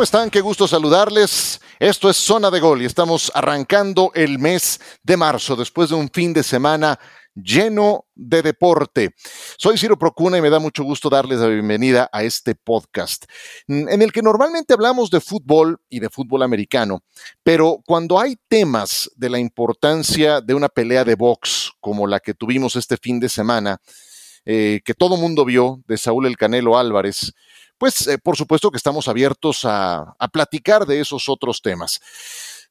¿Cómo están? Qué gusto saludarles. Esto es Zona de Gol y estamos arrancando el mes de marzo después de un fin de semana lleno de deporte. Soy Ciro Procuna y me da mucho gusto darles la bienvenida a este podcast, en el que normalmente hablamos de fútbol y de fútbol americano, pero cuando hay temas de la importancia de una pelea de box como la que tuvimos este fin de semana, eh, que todo mundo vio de Saúl El Canelo Álvarez, pues eh, por supuesto que estamos abiertos a, platicar de esos otros temas.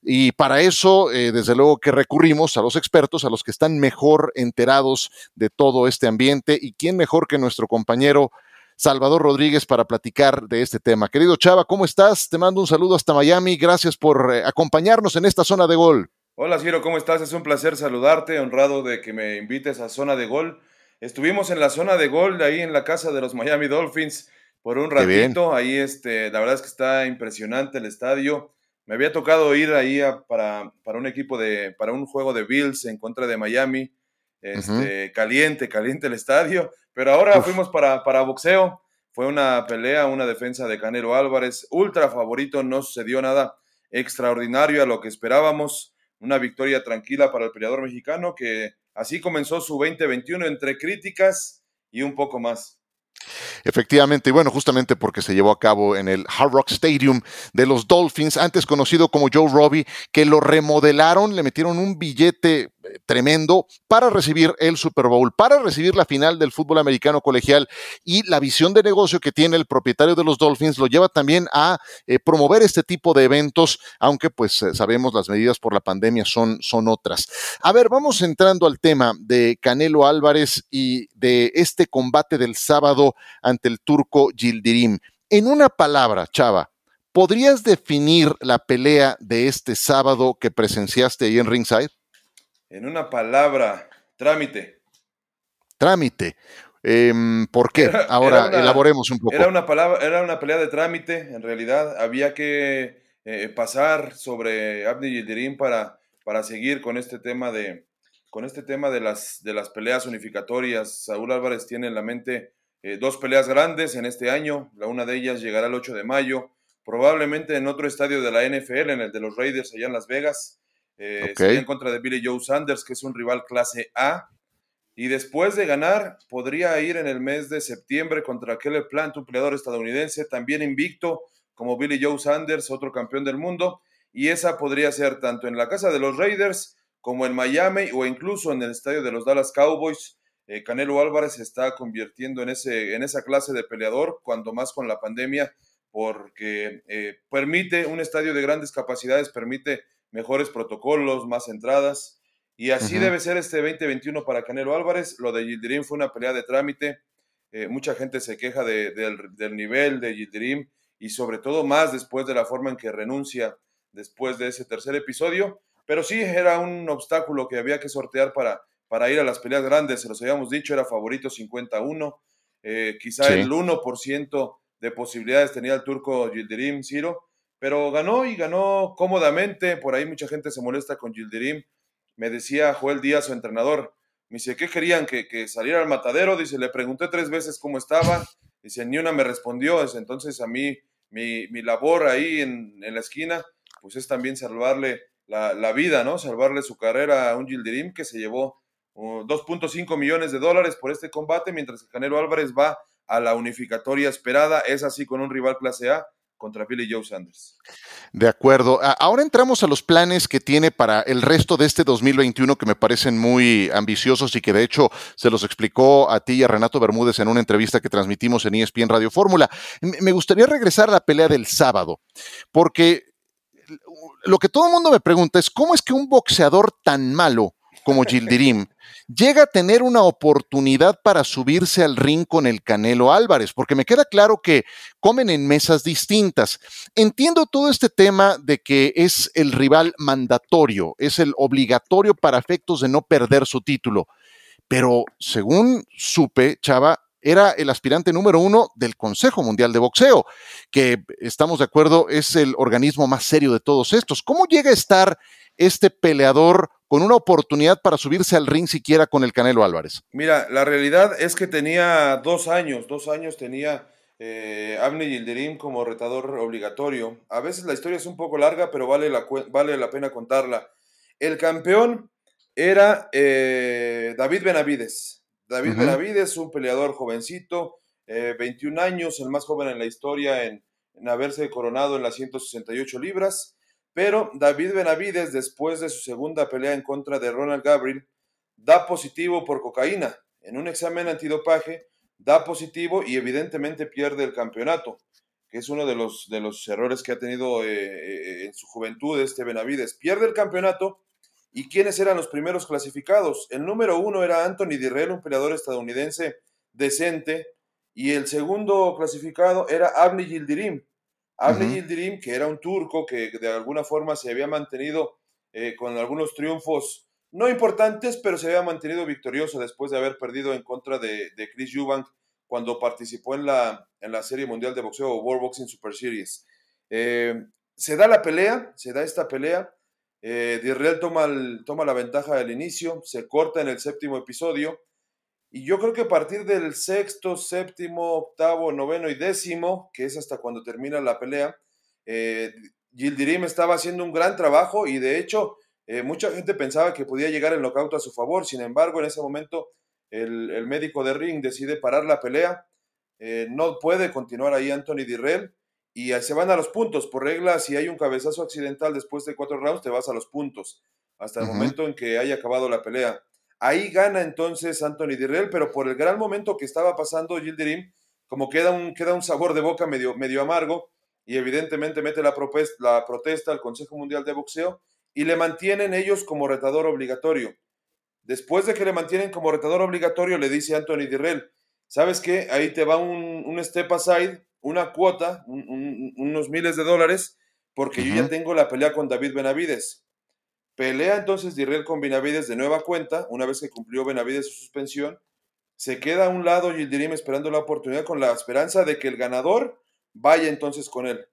Y para eso, eh, desde luego que recurrimos a los expertos, a los que están mejor enterados de todo este ambiente. ¿Y quién mejor que nuestro compañero Salvador Rodríguez para platicar de este tema? Querido Chava, ¿cómo estás? Te mando un saludo hasta Miami. Gracias por acompañarnos en esta zona de gol. Hola Ciro, ¿cómo estás? Es un placer saludarte, honrado de que me invites a zona de gol. Estuvimos en la zona de gol, ahí en la casa de los Miami Dolphins, por un ratito. Ahí, este, la verdad es que está impresionante el estadio. Me había tocado ir ahí para, para, un equipo de, para un juego de Bills en contra de Miami. Este, Caliente, caliente el estadio. Pero ahora fuimos para, para boxeo. Fue una pelea, una defensa de Canelo Álvarez. Ultra favorito, no sucedió nada extraordinario a lo que esperábamos. Una victoria tranquila para el peleador mexicano que así comenzó su 2021 entre críticas y un poco más. Efectivamente, y bueno, justamente porque se llevó a cabo en el Hard Rock Stadium de los Dolphins, antes conocido como Joe Robbie, que lo remodelaron, le metieron un billete tremendo para recibir el Super Bowl, para recibir la final del fútbol americano colegial y la visión de negocio que tiene el propietario de los Dolphins lo lleva también a eh, promover este tipo de eventos, aunque pues eh, sabemos las medidas por la pandemia son, son otras. A ver, vamos entrando al tema de Canelo Álvarez y de este combate del sábado ante el turco Gildirim. En una palabra, Chava, ¿podrías definir la pelea de este sábado que presenciaste ahí en Ringside? En una palabra, trámite. Trámite. Em, ¿Por qué? Ahora elaboremos un poco. Era una, palabra, era una pelea de trámite, en realidad. Había que eh, pasar sobre Abdi Yildirim para, para seguir con este tema de, con este tema de las, de las peleas unificatorias. Saúl Álvarez tiene en la mente eh, dos peleas grandes en este año. La una de ellas llegará el 8 de mayo, probablemente en otro estadio de la NFL, en el de los Raiders allá en Las Vegas. Eh, en contra de Billy Joe Sanders, que es un rival clase A. Y después de ganar, podría ir en el mes de septiembre contra Caleb Plant, un peleador estadounidense, también invicto como Billy Joe Sanders, otro campeón del mundo. Y esa podría ser tanto en la casa de los Raiders como en Miami o incluso en el estadio de los Dallas Cowboys. Eh, Canelo Álvarez se está convirtiendo en, ese, en esa clase de peleador, cuando más con la pandemia, porque eh, permite un estadio de grandes capacidades, permite mejores protocolos, más entradas. Y así debe ser este 2021 para Canelo Álvarez. Lo de Yildirim fue una pelea de trámite. Eh, mucha gente se queja del, nivel de Yildirim y sobre todo más después de la forma en que renuncia después de ese tercer episodio. Pero sí era un obstáculo que había que sortear para, para ir a las peleas grandes. Se los habíamos dicho, era favorito 51. Eh, quizá el 1% de posibilidades tenía el turco Yildirim Ciro pero ganó y ganó cómodamente. Por ahí mucha gente se molesta con Gildirim. Me decía Joel Díaz, su entrenador, me dice, ¿qué querían? ¿Que, saliera al matadero? Dice, le pregunté tres veces cómo estaba. Dice, ni una me respondió. entonces a mí, mi, labor ahí en, la esquina, pues es también salvarle la, vida, ¿no? Salvarle su carrera a un Gildirim que se llevó 2.5 millones de dólares por este combate, mientras que Canelo Álvarez va a la unificatoria esperada. Es así con un rival clase A contra Billy Joe Sanders. De acuerdo. Ahora entramos a los planes que tiene para el resto de este 2021 que me parecen muy ambiciosos y que de hecho se los explicó a ti y a Renato Bermúdez en una entrevista que transmitimos en ESPN Radio Fórmula. Me gustaría regresar a la pelea del sábado, porque lo que todo el mundo me pregunta es cómo es que un boxeador tan malo como Gildirim llega a tener una oportunidad para subirse al ring con el Canelo Álvarez, porque me queda claro que comen en mesas distintas. Entiendo todo este tema de que es el rival mandatorio, es el obligatorio para efectos de no perder su título, pero según supe, Chava, era el aspirante número uno del Consejo Mundial de Boxeo, que estamos de acuerdo es el organismo más serio de todos estos. ¿Cómo llega a estar este peleador con una oportunidad para subirse al ring siquiera con el Canelo Álvarez? Mira, la realidad es que tenía dos años, dos años tenía eh, Abney Yildirim como retador obligatorio. A veces la historia es un poco larga, pero vale la, vale la pena contarla. El campeón era eh, David Benavides. David Benavides, un peleador jovencito, 21 años, el más joven en la historia en, en haberse coronado en las 168 libras. Pero David Benavides, después de su segunda pelea en contra de Ronald Gabriel, da positivo por cocaína. En un examen antidopaje, da positivo y evidentemente pierde el campeonato, que es uno de los, de los errores que ha tenido eh, eh, en su juventud este Benavides. Pierde el campeonato. ¿Y quiénes eran los primeros clasificados? El número uno era Anthony Dirrell, un peleador estadounidense decente, y el segundo clasificado era Abni Yildirim, Abni Yildirim, que era un turco que de alguna forma se había mantenido eh, con algunos triunfos no importantes, pero se había mantenido victorioso después de haber perdido en contra de, Chris Eubank cuando participó en la, en la Serie Mundial de Boxeo o World Boxing Super Series. Eh, se da la pelea, se da esta pelea. Eh, Dirrell toma, toma la ventaja del inicio, se corta en el séptimo episodio y yo creo que a partir del sexto, séptimo, octavo, noveno y décimo, que es hasta cuando termina la pelea, eh, Gildirim estaba haciendo un gran trabajo y de hecho eh, mucha gente pensaba que podía llegar el knockout a su favor. Sin embargo, en ese momento el, médico de ring decide parar la pelea. Eh, no puede continuar ahí Anthony Dirrell y se van a los puntos. Por regla, si hay un cabezazo accidental después de cuatro rounds, te vas a los puntos hasta el momento en que haya acabado la pelea. Ahí gana entonces Anthony Dirrell, pero por el gran momento que estaba pasando Gildirim, como queda un, queda un sabor de boca medio, medio amargo, y evidentemente mete la, la protesta al Consejo Mundial de Boxeo y le mantienen ellos como retador obligatorio. Después de que le mantienen como retador obligatorio, le dice Anthony Dirrell, ¿sabes qué? Ahí te va un, un step aside, una cuota, unos miles de dólares, porque yo ya tengo la pelea con David Benavides. Pelea entonces Dirrell con Benavides de nueva cuenta, una vez que cumplió Benavides su suspensión. Se queda a un lado Yildirim esperando la oportunidad con la esperanza de que el ganador vaya entonces con él.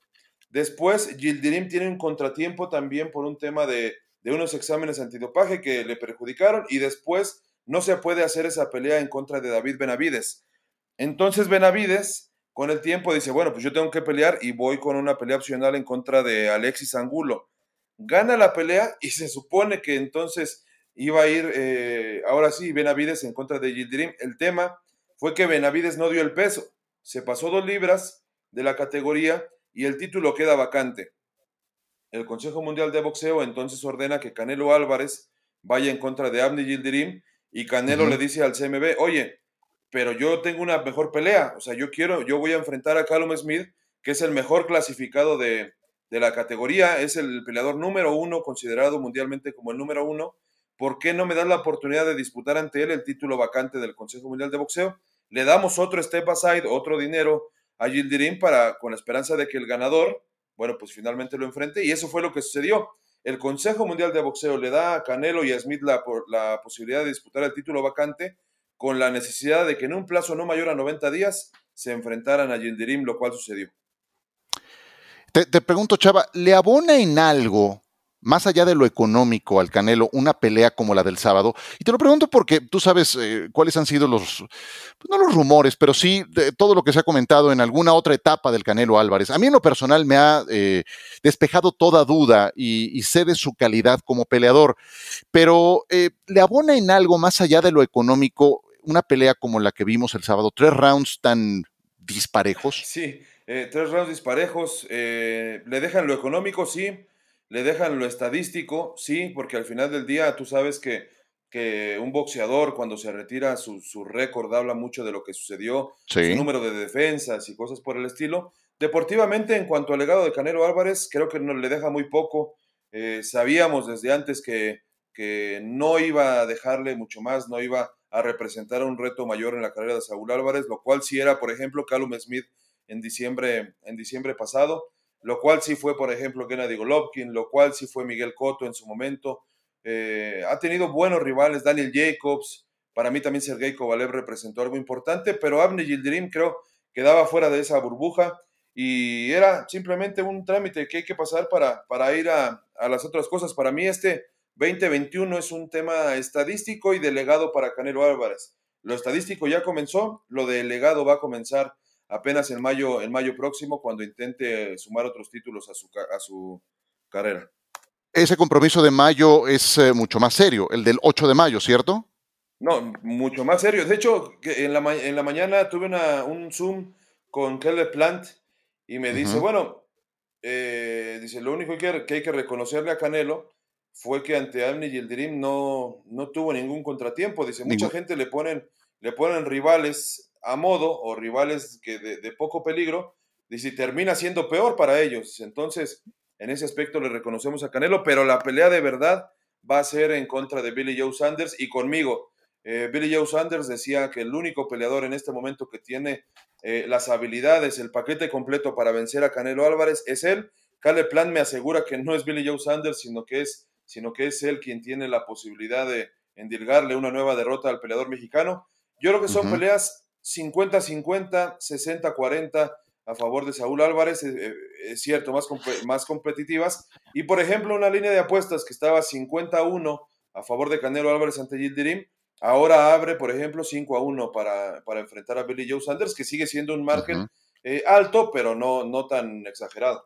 Después, Yildirim tiene un contratiempo también por un tema de, de unos exámenes antidopaje que le perjudicaron y después no se puede hacer esa pelea en contra de David Benavides. Entonces Benavides, con el tiempo, dice, bueno, pues yo tengo que pelear y voy con una pelea opcional en contra de Alexis Angulo gana la pelea y se supone que entonces iba a ir, eh, ahora sí, Benavides en contra de Gildirim. El tema fue que Benavides no dio el peso, se pasó dos libras de la categoría y el título queda vacante. El Consejo Mundial de Boxeo entonces ordena que Canelo Álvarez vaya en contra de Abni Gildirim y Canelo le dice al CMB, oye, pero yo tengo una mejor pelea, o sea, yo quiero, yo voy a enfrentar a Callum Smith, que es el mejor clasificado de, de la categoría, es el peleador número uno, considerado mundialmente como el número uno. ¿Por qué no me das la oportunidad de disputar ante él el título vacante del Consejo Mundial de Boxeo? Le damos otro step aside, otro dinero a Gildirim para, con la esperanza de que el ganador, bueno, pues finalmente lo enfrente. Y eso fue lo que sucedió. El Consejo Mundial de Boxeo le da a Canelo y a Smith la, la posibilidad de disputar el título vacante con la necesidad de que en un plazo no mayor a 90 días se enfrentaran a Gildirim, lo cual sucedió. Te, pregunto, Chava, ¿le abona en algo, más allá de lo económico al Canelo, una pelea como la del sábado? Y te lo pregunto porque tú sabes eh, cuáles han sido los, pues no los rumores, pero sí de todo lo que se ha comentado en alguna otra etapa del Canelo Álvarez. A mí en lo personal me ha eh, despejado toda duda y, sé de su calidad como peleador, pero eh, ¿le abona en algo más allá de lo económico una pelea como la que vimos el sábado? Tres rounds tan disparejos. Sí, eh, tres rounds disparejos, eh, le dejan lo económico, sí, le dejan lo estadístico, sí, porque al final del día tú sabes que, que un boxeador cuando se retira su, su récord habla mucho de lo que sucedió, su número de defensas y cosas por el estilo. Deportivamente, en cuanto al legado de Canelo Álvarez, creo que no, le deja muy poco. Eh, sabíamos desde antes que, que no iba a dejarle mucho más, no iba a representar un reto mayor en la carrera de Saúl Álvarez, lo cual sí era, por ejemplo, Callum Smith en diciembre, en diciembre pasado, lo cual sí fue, por ejemplo, Gennady Golovkin, lo cual sí fue Miguel Cotto en su momento. Eh, ha tenido buenos rivales, Daniel Jacobs, para mí también Sergei Kovalev representó algo importante, pero Abne Yildirim creo quedaba fuera de esa burbuja y era simplemente un trámite que hay que pasar para, para ir a, a las otras cosas. Para mí este 2021 es un tema estadístico y delegado para Canelo Álvarez. Lo estadístico ya comenzó, lo delegado va a comenzar apenas en mayo, en mayo próximo cuando intente sumar otros títulos a su, a su carrera. Ese compromiso de mayo es eh, mucho más serio, el del 8 de mayo, ¿cierto? No, mucho más serio. De hecho, en la, en la mañana tuve una, un Zoom con Caleb Plant y me dice, bueno, eh, dice, lo único que, hay que reconocerle a Canelo fue que ante Abney y el Dream no, no tuvo ningún contratiempo. Dice, mucha gente le ponen, le ponen rivales a modo o rivales que de, poco peligro, dice, termina siendo peor para ellos. Entonces, en ese aspecto le reconocemos a Canelo, pero la pelea de verdad va a ser en contra de Billy Joe Sanders y conmigo. Eh, Billy Joe Sanders decía que el único peleador en este momento que tiene eh, las habilidades, el paquete completo para vencer a Canelo Álvarez es él. Caleb Plan me asegura que no es Billy Joe Sanders, sino que es, sino que es él quien tiene la posibilidad de endilgarle una nueva derrota al peleador mexicano. Yo creo que son peleas 50-50, 60-40 a favor de Saúl Álvarez, eh, es cierto, más, más competitivas. Y por ejemplo, una línea de apuestas que estaba 51 a favor de Canelo Álvarez ante Gildirim, Ahora abre, por ejemplo, 5 a 1 para, para, enfrentar a Billy Joe Sanders, que sigue siendo un margen eh, alto, pero no, no tan exagerado.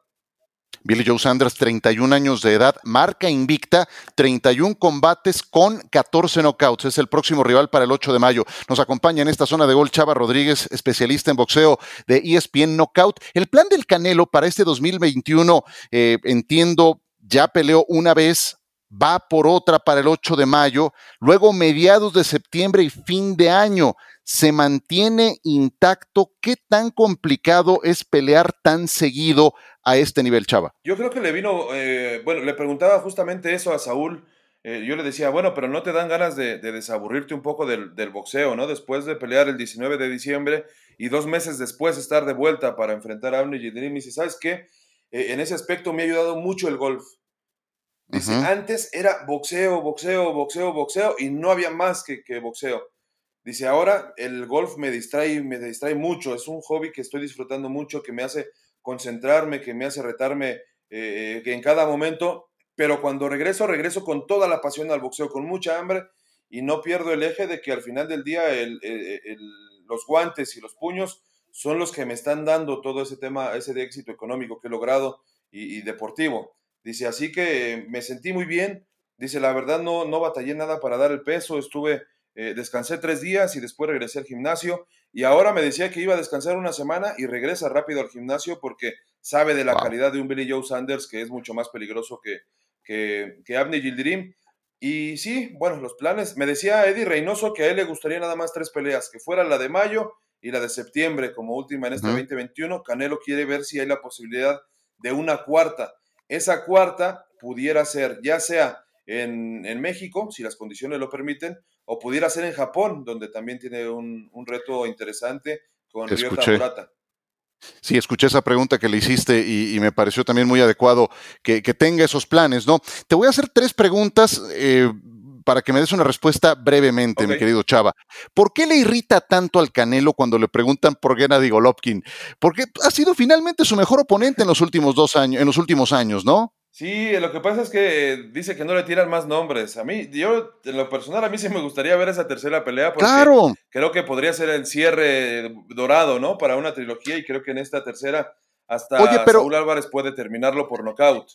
Billy Joe Sanders, 31 años de edad, marca invicta, 31 combates con 14 knockouts. Es el próximo rival para el 8 de mayo. Nos acompaña en esta zona de gol Chava Rodríguez, especialista en boxeo de ESPN Knockout. El plan del Canelo para este 2021, eh, entiendo, ya peleó una vez va por otra para el 8 de mayo, luego mediados de septiembre y fin de año. ¿Se mantiene intacto? ¿Qué tan complicado es pelear tan seguido a este nivel, Chava? Yo creo que le vino, eh, bueno, le preguntaba justamente eso a Saúl. Eh, yo le decía, bueno, pero no te dan ganas de, desaburrirte un poco del, boxeo, ¿no? Después de pelear el 19 de diciembre y dos meses después estar de vuelta para enfrentar a Abner y y dice, ¿sabes qué? Eh, en ese aspecto me ha ayudado mucho el golf Dice, antes era boxeo, boxeo, boxeo, boxeo y no había más que, que, boxeo. Dice, ahora el golf me distrae, me distrae mucho, es un hobby que estoy disfrutando mucho, que me hace concentrarme, que me hace retarme eh, en cada momento, pero cuando regreso, regreso con toda la pasión al boxeo, con mucha hambre y no pierdo el eje de que al final del día los guantes y los puños son los que me están dando todo ese tema, ese de éxito económico que he logrado y deportivo. Dice, así que me sentí muy bien. Dice, la verdad no, no batallé nada para dar el peso, estuve, eh, descansé tres días y después regresé al gimnasio. Y ahora me decía que iba a descansar una semana y regresa rápido al gimnasio porque sabe de la calidad de un Billy Joe Sanders que es mucho más peligroso que, que, que Abney Gildirim. Y sí, bueno, los planes. Me decía Eddie Reynoso que a él le gustaría nada más tres peleas, que fuera la de mayo y la de septiembre como última en este 2021. Canelo quiere ver si hay la posibilidad de una cuarta esa cuarta pudiera ser ya sea en, México, si las condiciones lo permiten, o pudiera ser en Japón, donde también tiene un, reto interesante con Ryota Murata. Sí, escuché esa pregunta que le hiciste y, me pareció también muy adecuado que, tenga esos planes, ¿no? Te voy a hacer tres preguntas eh, para que me des una respuesta brevemente, mi querido Chava. ¿Por qué le irrita tanto al Canelo cuando le preguntan por Gennady Golovkin? Porque ha sido finalmente su mejor oponente en los últimos dos años, en los últimos años, ¿no? Sí, lo que pasa es que dice que no le tiran más nombres. A mí, yo, en lo personal, a mí sí me gustaría ver esa tercera pelea porque claro. creo que podría ser el cierre dorado, ¿no? Para una trilogía y creo que en esta tercera hasta Oye, Saúl Álvarez puede terminarlo por nocaut.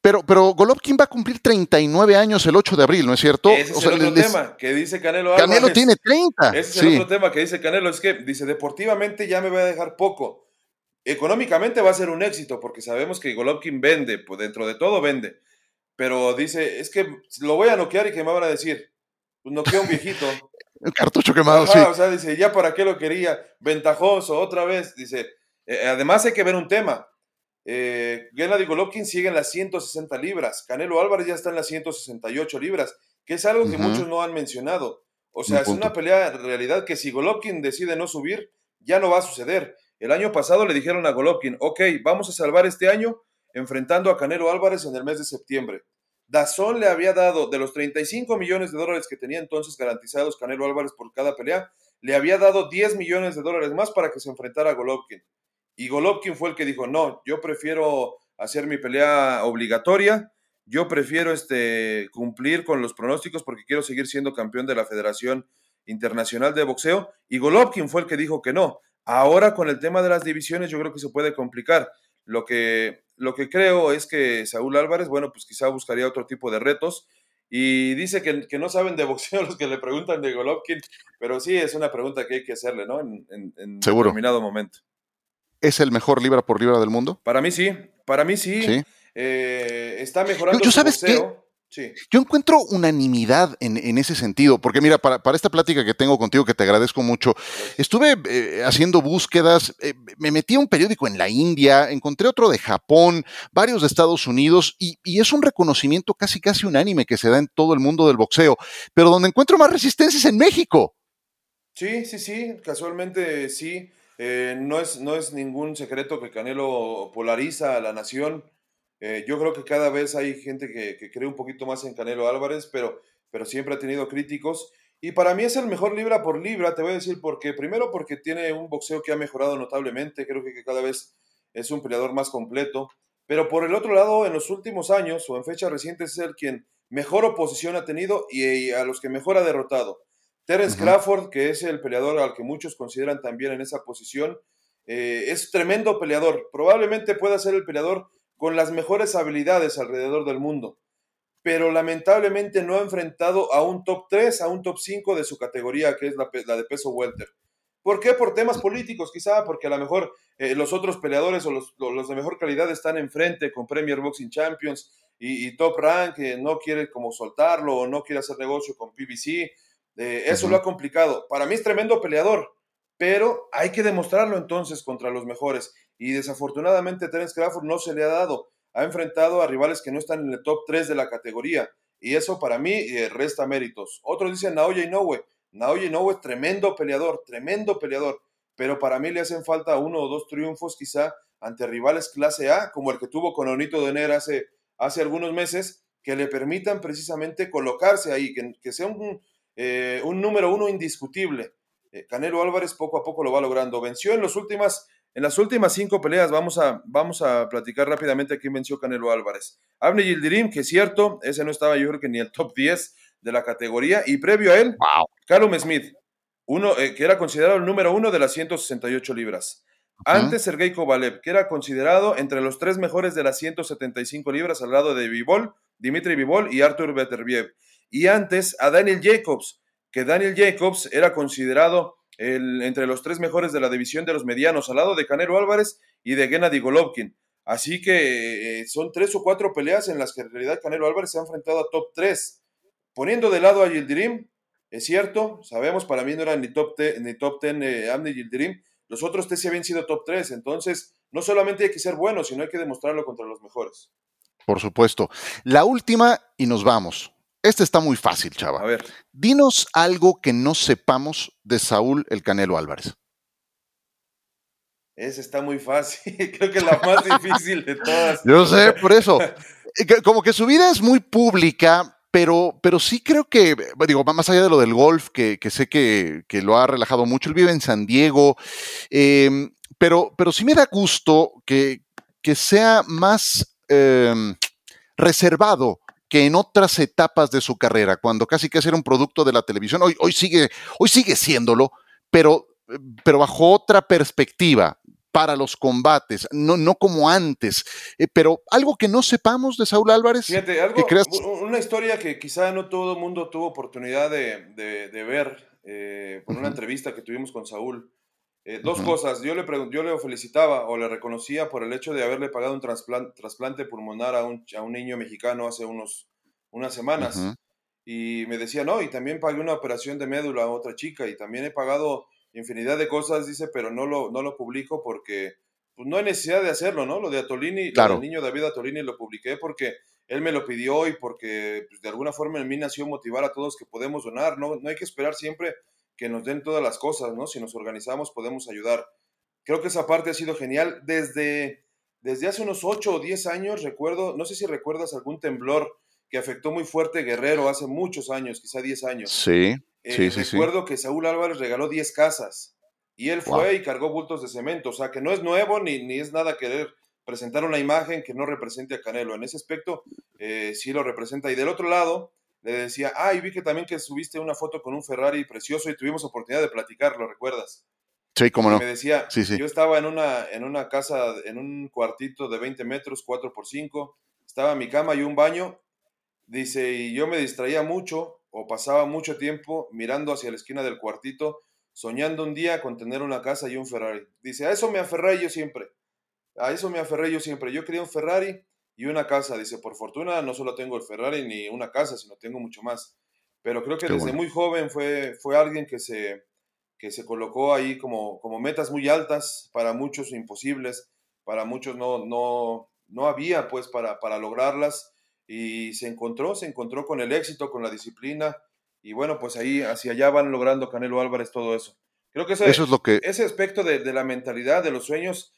Pero, pero Golovkin va a cumplir 39 años el 8 de abril, ¿no es cierto? Ese es el otro tema que dice Canelo Álvarez. Canelo tiene 30. Ese es el otro tema que dice Canelo, es que dice, deportivamente ya me voy a dejar poco. Económicamente va a ser un éxito, porque sabemos que Golovkin vende, pues dentro de todo vende. Pero dice, es que lo voy a noquear y que me van a decir, pues noquea un viejito. el cartucho quemado, sí. O sea, dice, ya para qué lo quería, ventajoso, otra vez. Dice, eh, además hay que ver un tema eh, Gennady Golovkin sigue en las 160 libras. Canelo Álvarez ya está en las 168 libras, que es algo que muchos no han mencionado. O sea, es una pelea en realidad que si Golovkin decide no subir, ya no va a suceder. El año pasado le dijeron a Golovkin, ok, vamos a salvar este año enfrentando a Canelo Álvarez en el mes de septiembre. Dazón le había dado, de los 35 millones de dólares que tenía entonces garantizados Canelo Álvarez por cada pelea, le había dado 10 millones de dólares más para que se enfrentara a Golovkin. Y Golovkin fue el que dijo, no, yo prefiero hacer mi pelea obligatoria, yo prefiero este, cumplir con los pronósticos porque quiero seguir siendo campeón de la Federación Internacional de Boxeo. Y Golovkin fue el que dijo que no. Ahora con el tema de las divisiones yo creo que se puede complicar. Lo que, lo que creo es que Saúl Álvarez, bueno, pues quizá buscaría otro tipo de retos. Y dice que, que no saben de boxeo los que le preguntan de Golovkin, pero sí es una pregunta que hay que hacerle, ¿no? En, en, determinado momento. ¿Es el mejor libra por libra del mundo? Para mí sí, para mí sí. Eh, está mejorando yo, sabes boxeo. Yo encuentro unanimidad en, ese sentido, porque mira, para, esta plática que tengo contigo, que te agradezco mucho, estuve eh, haciendo búsquedas, eh, me metí a un periódico en la India, encontré otro de Japón, varios de Estados Unidos, y, es un reconocimiento casi casi unánime que se da en todo el mundo del boxeo, pero donde encuentro más resistencia es en México. Sí, sí, sí, casualmente sí. Eh, no, es, no es ningún secreto que Canelo polariza a la nación. Eh, yo creo que cada vez hay gente que, cree un poquito más en Canelo Álvarez, pero, pero siempre ha tenido críticos. Y para mí es el mejor libra por libra, te voy a decir por qué. Primero porque tiene un boxeo que ha mejorado notablemente, creo que cada vez es un peleador más completo. Pero por el otro lado, en los últimos años o en fechas recientes es el quien mejor oposición ha tenido y, a los que mejor ha derrotado. Terence Crawford, que es el peleador al que muchos consideran también en esa posición, eh, es tremendo peleador. Probablemente pueda ser el peleador con las mejores habilidades alrededor del mundo, pero lamentablemente no ha enfrentado a un top 3, a un top 5 de su categoría, que es la, de peso welter. ¿Por qué? Por temas políticos, quizá, porque a lo mejor eh, los otros peleadores o los, de mejor calidad están enfrente con Premier Boxing Champions y, Top Rank, no quiere como soltarlo o no quiere hacer negocio con PBC. Eh, eso lo ha complicado. Para mí es tremendo peleador, pero hay que demostrarlo entonces contra los mejores y desafortunadamente Terence Crawford no se le ha dado. Ha enfrentado a rivales que no están en el top 3 de la categoría y eso para mí eh, resta méritos. Otros dicen Naoya Inoue. Naoya Inoue es tremendo peleador, tremendo peleador, pero para mí le hacen falta uno o dos triunfos quizá ante rivales clase A, como el que tuvo con Onito de hace, hace algunos meses, que le permitan precisamente colocarse ahí, que, sea un, eh, un número uno indiscutible. Eh, Canelo Álvarez poco a poco lo va logrando. Venció en las últimas en las últimas cinco peleas, vamos a, vamos a platicar rápidamente quién venció Canelo Álvarez. Abner Yildirim, que es cierto, ese no estaba yo creo que ni el top 10 de la categoría. Y previo a él, Callum Smith, uno, eh, que era considerado el número uno de las 168 libras. Antes Sergei Kovalev, que era considerado entre los tres mejores de las 175 libras al lado de Vivol, Dimitri Vivol y Arthur Beterbiev. Y antes a Daniel Jacobs, que Daniel Jacobs era considerado entre los tres mejores de la división de los medianos, al lado de Canelo Álvarez y de Gennady Golovkin. Así que eh, son tres o cuatro peleas en las que en realidad Canelo Álvarez se ha enfrentado a top 3. Poniendo de lado a Yildirim, es cierto, sabemos, para mí no eran ni top 10 ni top ten, eh, Amni Yildirim, los otros tres sí habían sido top 3, entonces no solamente hay que ser buenos, sino hay que demostrarlo contra los mejores. Por supuesto. La última y nos vamos. Este está muy fácil, chava. A ver. Dinos algo que no sepamos de Saúl el Canelo Álvarez. Ese está muy fácil. Creo que es la más difícil de todas. Yo sé, por eso. Eh, como que su vida es muy pública, pero, pero sí creo que, digo, más allá de lo del golf, que, sé que, lo ha relajado mucho, él vive en San Diego, em, pero, pero sí me da gusto que, que sea más em, reservado que en otras etapas de su carrera, cuando casi que era un producto de la televisión, hoy, hoy, sigue, hoy sigue siéndolo, pero, pero bajo otra perspectiva para los combates, no, no como antes, eh, pero algo que no sepamos de Saúl Álvarez. Fíjate, una historia que quizá no todo el mundo tuvo oportunidad de, ver eh, por una entrevista que tuvimos con Saúl. Eh, dos cosas, yo le, yo le felicitaba o le reconocía por el hecho de haberle pagado un trasplante, pulmonar a un, a un, niño mexicano hace unos, unas semanas. Y me decía, no, y también pagué una operación de médula a otra chica y también he pagado infinidad de cosas, dice, pero no lo, no lo publico porque pues, no hay necesidad de hacerlo, ¿no? Lo de Atolini, el niño David Atolini lo publiqué porque él me lo pidió y porque pues, de alguna forma en mí nació motivar a todos que podemos donar, ¿no? No hay que esperar siempre que nos den todas las cosas, ¿no? Si nos organizamos podemos ayudar. Creo que esa parte ha sido genial. Desde, desde hace unos 8 o 10 años, recuerdo, no sé si recuerdas algún temblor que afectó muy fuerte Guerrero hace muchos años, quizá 10 años. Sí, sí, eh, sí. Recuerdo que Saúl Álvarez regaló 10 casas y él fue y cargó bultos de cemento. O sea, que no es nuevo ni, ni es nada querer presentar una imagen que no represente a Canelo. En ese aspecto, eh, sí lo representa. Y del otro lado, le decía, ah, y vi que también que subiste una foto con un Ferrari precioso y tuvimos oportunidad de platicar, ¿lo recuerdas? Sí, cómo no. Me decía, sí, sí. yo estaba en una, en una casa, en un cuartito de 20 metros, 4 por 5, estaba mi cama y un baño. Dice, y yo me distraía mucho o pasaba mucho tiempo mirando hacia la esquina del cuartito, soñando un día con tener una casa y un Ferrari. Dice, a eso me aferré yo siempre. A eso me aferré yo siempre. Yo quería un Ferrari y una casa. Dice, por fortuna no solo tengo el Ferrari ni una casa, sino tengo mucho más. Pero creo que desde muy joven fue, fue alguien que se, que se colocó ahí como, como metas muy altas, para muchos imposibles, para muchos no, no, no había pues para, para lograrlas y se encontró, se encontró con el éxito, con la disciplina y bueno, pues ahí hacia allá van logrando Canelo Álvarez todo eso. Creo que ese, eso es lo que... ese aspecto de, de la mentalidad, de los sueños,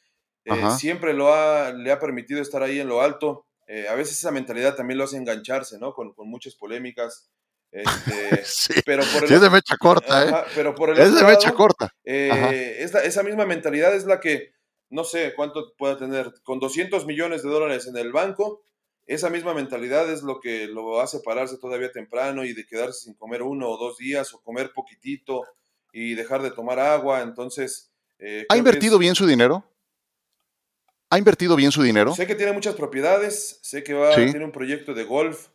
eh, siempre lo ha, le ha permitido estar ahí en lo alto. Eh, a veces esa mentalidad también lo hace engancharse, ¿no? Con, con muchas polémicas. Este, sí, pero por el, sí es de mecha corta, ¿eh? Ajá, pero por el es de mecha corta. eh, esa, esa misma mentalidad es la que, no sé cuánto pueda tener, con 200 millones de dólares en el banco, esa misma mentalidad es lo que lo hace pararse todavía temprano y de quedarse sin comer uno o dos días o comer poquitito y dejar de tomar agua. Entonces, eh, ¿ha invertido es- bien su dinero? ¿Ha invertido bien su dinero? Sé que tiene muchas propiedades, sé que va, Sí. tiene un proyecto de golf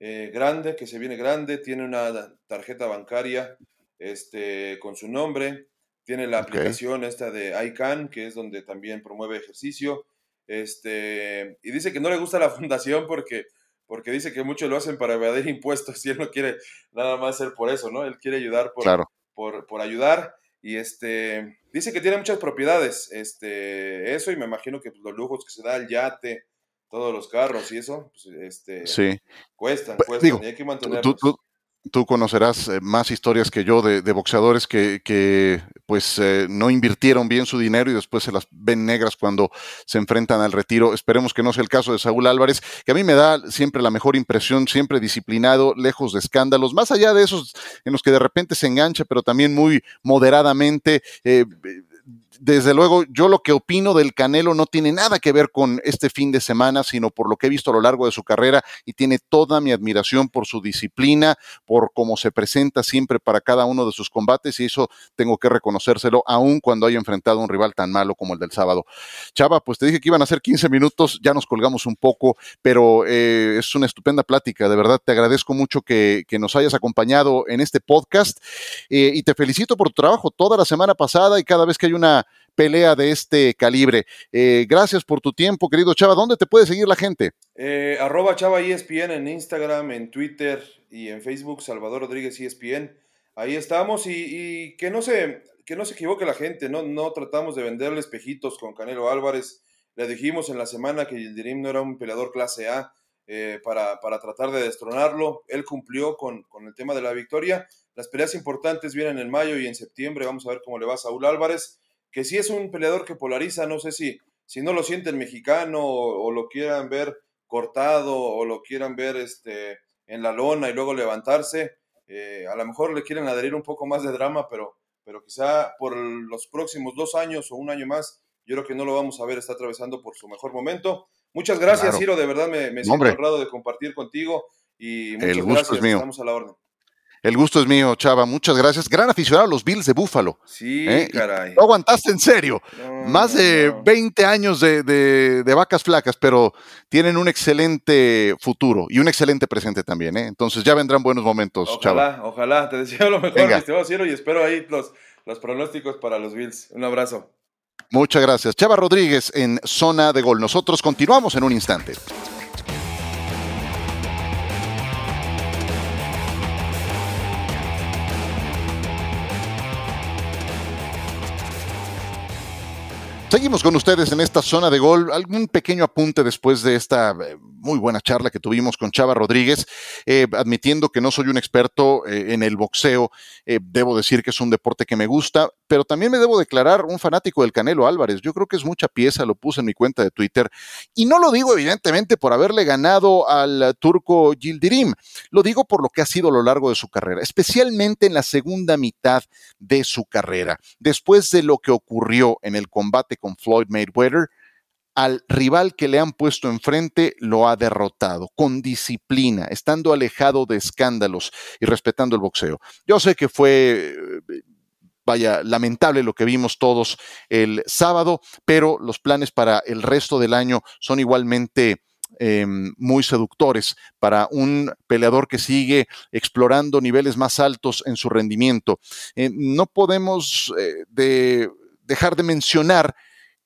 eh, grande, que se viene grande, tiene una tarjeta bancaria este, con su nombre, tiene la Ok. aplicación esta de ICANN, que es donde también promueve ejercicio, este, y dice que no le gusta la fundación porque, porque dice que muchos lo hacen para evadir impuestos y él no quiere nada más ser por eso, ¿no? Él quiere ayudar por, Claro. por, por ayudar. Y este, dice que tiene muchas propiedades, este, eso, y me imagino que pues, los lujos que se da el yate, todos los carros y eso, pues, este, Sí. cuestan, cuestan, digo, y hay que mantenerlos. tú- tú- tú conocerás eh, más historias que yo de, boxeadores que, que, pues eh, no invirtieron bien su dinero y después se las ven negras cuando se enfrentan al retiro. Esperemos que no sea el caso de Saúl Álvarez, que a mí me da siempre la mejor impresión, siempre disciplinado, lejos de escándalos, más allá de esos en los que de repente se engancha, pero también muy moderadamente. eh, desde luego, yo lo que opino del Canelo no tiene nada que ver con este fin de semana, sino por lo que he visto a lo largo de su carrera y tiene toda mi admiración por su disciplina, por cómo se presenta siempre para cada uno de sus combates y eso tengo que reconocérselo, aun cuando haya enfrentado a un rival tan malo como el del sábado. Chava, pues te dije que iban a ser 15 minutos, ya nos colgamos un poco, pero eh, es una estupenda plática, de verdad te agradezco mucho que, nos hayas acompañado en este podcast eh, y te felicito por tu trabajo toda la semana pasada y cada vez que hay una pelea de este calibre. Eh, gracias por tu tiempo, querido Chava. ¿Dónde te puede seguir la gente? Eh, arroba Chava ESPN en Instagram, en Twitter y en Facebook, Salvador Rodríguez ESPN. Ahí estamos y, que, no se, que no se equivoque la gente, no, no tratamos de venderle espejitos con Canelo Álvarez. Le dijimos en la semana que Yildirim no era un peleador clase A eh, para, para tratar de destronarlo. Él cumplió con, con el tema de la victoria. Las peleas importantes vienen en mayo y en septiembre. Vamos a ver cómo le va a Saúl Álvarez, que sí es un peleador que polariza. No sé si, si no lo siente el mexicano o, o lo quieran ver cortado o lo quieran ver este, en la lona y luego levantarse. Eh, a lo mejor le quieren adherir un poco más de drama, pero, pero quizá por los próximos dos años o un año más, yo creo que no lo vamos a ver, está atravesando por su mejor momento. Muchas gracias, Claro. Ciro, de verdad me, siento honrado de compartir contigo y muchas El gusto gracias, es mío. estamos a la orden. El gusto es mío, Chava. Muchas gracias. Gran aficionado a los Bills de Búfalo. Sí, ¿eh? Caray. Lo aguantaste en serio. No, Más de no. 20 años de, de- de vacas flacas, pero tienen un excelente futuro y un excelente presente también. ¿eh? Entonces ya vendrán buenos momentos, Chava. Ojalá, ojalá, te deseo lo mejor, mi estimado Ciro, y espero ahí los, los pronósticos para los Bills. Un abrazo. Muchas gracias. Chava Rodríguez en Zona de Gol. Nosotros continuamos en un instante. Seguimos con ustedes en esta zona de gol. Algún pequeño apunte después de esta eh, muy buena charla que tuvimos con Chava Rodríguez, eh, admitiendo que no soy un experto eh, en el boxeo. eh, debo decir que es un deporte que me gusta, pero también me debo declarar un fanático del Canelo Álvarez. Yo creo que es mucha pieza, lo puse en mi cuenta de Twitter. Y no lo digo evidentemente por haberle ganado al turco Gildirim, lo digo por lo que ha sido a lo largo de su carrera, especialmente en la segunda mitad de su carrera. Después de lo que ocurrió en el combate con Floyd Mayweather, al rival que le han puesto enfrente lo ha derrotado con disciplina, estando alejado de escándalos y respetando el boxeo. Yo sé que fue eh, vaya, lamentable lo que vimos todos el sábado, pero los planes para el resto del año son igualmente em, muy seductores para un peleador que sigue explorando niveles más altos en su rendimiento. Eh, no podemos eh, dejar de mencionar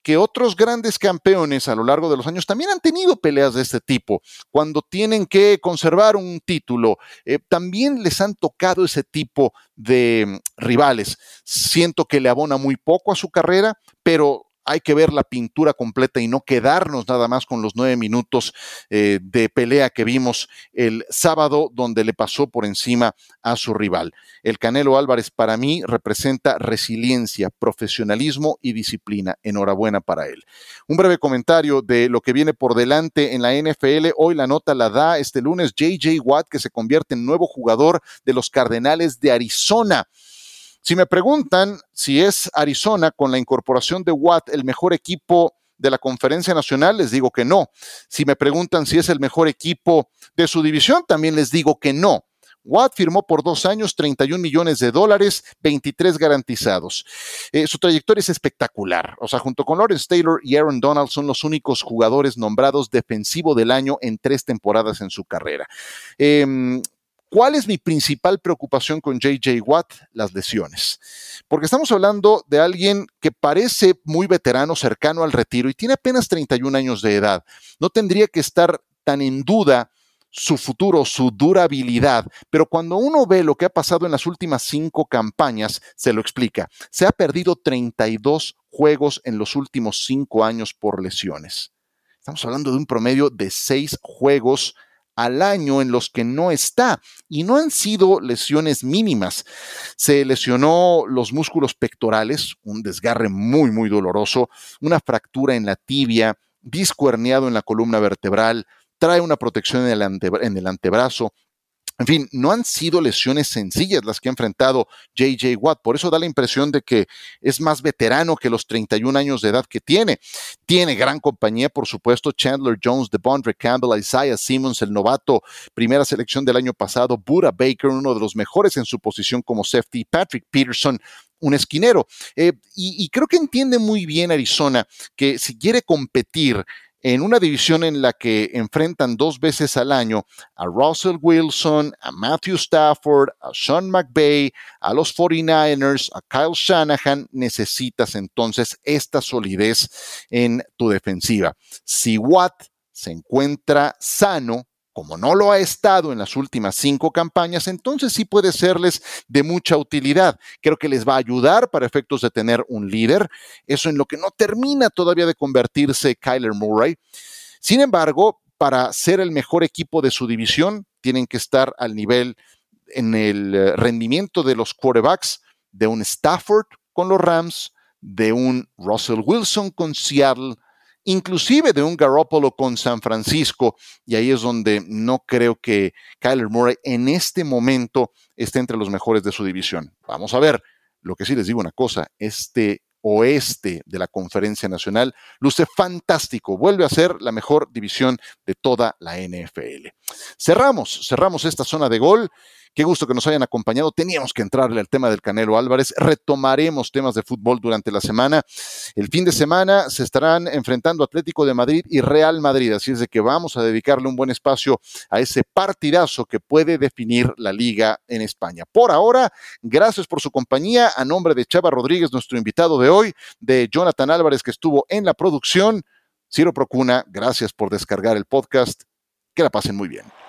que otros grandes campeones a lo largo de los años también han tenido peleas de este tipo. Cuando tienen que conservar un título, eh, también les han tocado ese tipo de mm, rivales. Siento que le abona muy poco a su carrera, pero hay que ver la pintura completa y no quedarnos nada más con los nueve minutos eh, de pelea que vimos el sábado, donde le pasó por encima a su rival. El Canelo Álvarez para mí representa resiliencia, profesionalismo y disciplina. Enhorabuena para él. Un breve comentario de lo que viene por delante en la NFL. Hoy la nota la da este lunes JJ Watt, que se convierte en nuevo jugador de los Cardenales de Arizona. Si me preguntan si es Arizona con la incorporación de Watt el mejor equipo de la conferencia nacional, les digo que no. Si me preguntan si es el mejor equipo de su división, también les digo que no. Watt firmó por dos años 31 millones de dólares, 23 garantizados. Eh, su trayectoria es espectacular. O sea, junto con Lawrence Taylor y Aaron Donald son los únicos jugadores nombrados defensivo del año en tres temporadas en su carrera. Eh, ¿Cuál es mi principal preocupación con JJ Watt? Las lesiones. Porque estamos hablando de alguien que parece muy veterano, cercano al retiro y tiene apenas 31 años de edad. No tendría que estar tan en duda su futuro, su durabilidad, pero cuando uno ve lo que ha pasado en las últimas cinco campañas, se lo explica. Se ha perdido 32 juegos en los últimos cinco años por lesiones. Estamos hablando de un promedio de seis juegos al año en los que no está y no han sido lesiones mínimas. Se lesionó los músculos pectorales, un desgarre muy, muy doloroso, una fractura en la tibia, disco herniado en la columna vertebral, trae una protección en el, en el antebrazo, en fin, no han sido lesiones sencillas las que ha enfrentado JJ Watt. Por eso da la impresión de que es más veterano que los 31 años de edad que tiene. Tiene gran compañía, por supuesto, Chandler Jones, DeBondre Campbell, Isaiah Simmons, el novato, primera selección del año pasado, Buda Baker, uno de los mejores en su posición como safety, Patrick Peterson, un esquinero. Eh, y, creo que entiende muy bien Arizona que si quiere competir en una división en la que enfrentan dos veces al año a Russell Wilson, a Matthew Stafford, a Sean McVay, a los 49ers, a Kyle Shanahan, necesitas entonces esta solidez en tu defensiva. Si Watt se encuentra sano, como no lo ha estado en las últimas cinco campañas, entonces sí puede serles de mucha utilidad. Creo que les va a ayudar para efectos de tener un líder, eso en lo que no termina todavía de convertirse Kyler Murray. Sin embargo, para ser el mejor equipo de su división, tienen que estar al nivel en el eh, rendimiento de los quarterbacks de un Stafford con los Rams, de un Russell Wilson con Seattle, inclusive de un Garoppolo con San Francisco, y ahí es donde no creo que Kyler Murray en este momento esté entre los mejores de su división. Vamos a ver, lo que sí les digo una cosa, este oeste de la conferencia nacional luce fantástico, vuelve a ser la mejor división de toda la NFL. Cerramos, cerramos esta zona de gol Qué gusto que nos hayan acompañado. Teníamos que entrarle al tema del Canelo Álvarez. Retomaremos temas de fútbol durante la semana. El fin de semana se estarán enfrentando Atlético de Madrid y Real Madrid. Así es de que vamos a dedicarle un buen espacio a ese partidazo que puede definir la liga en España. Por ahora, gracias por su compañía. A nombre de Chava Rodríguez, nuestro invitado de hoy, de Jonathan Álvarez, que estuvo en la producción. Ciro Procuna, gracias por descargar el podcast. Que la pasen muy bien.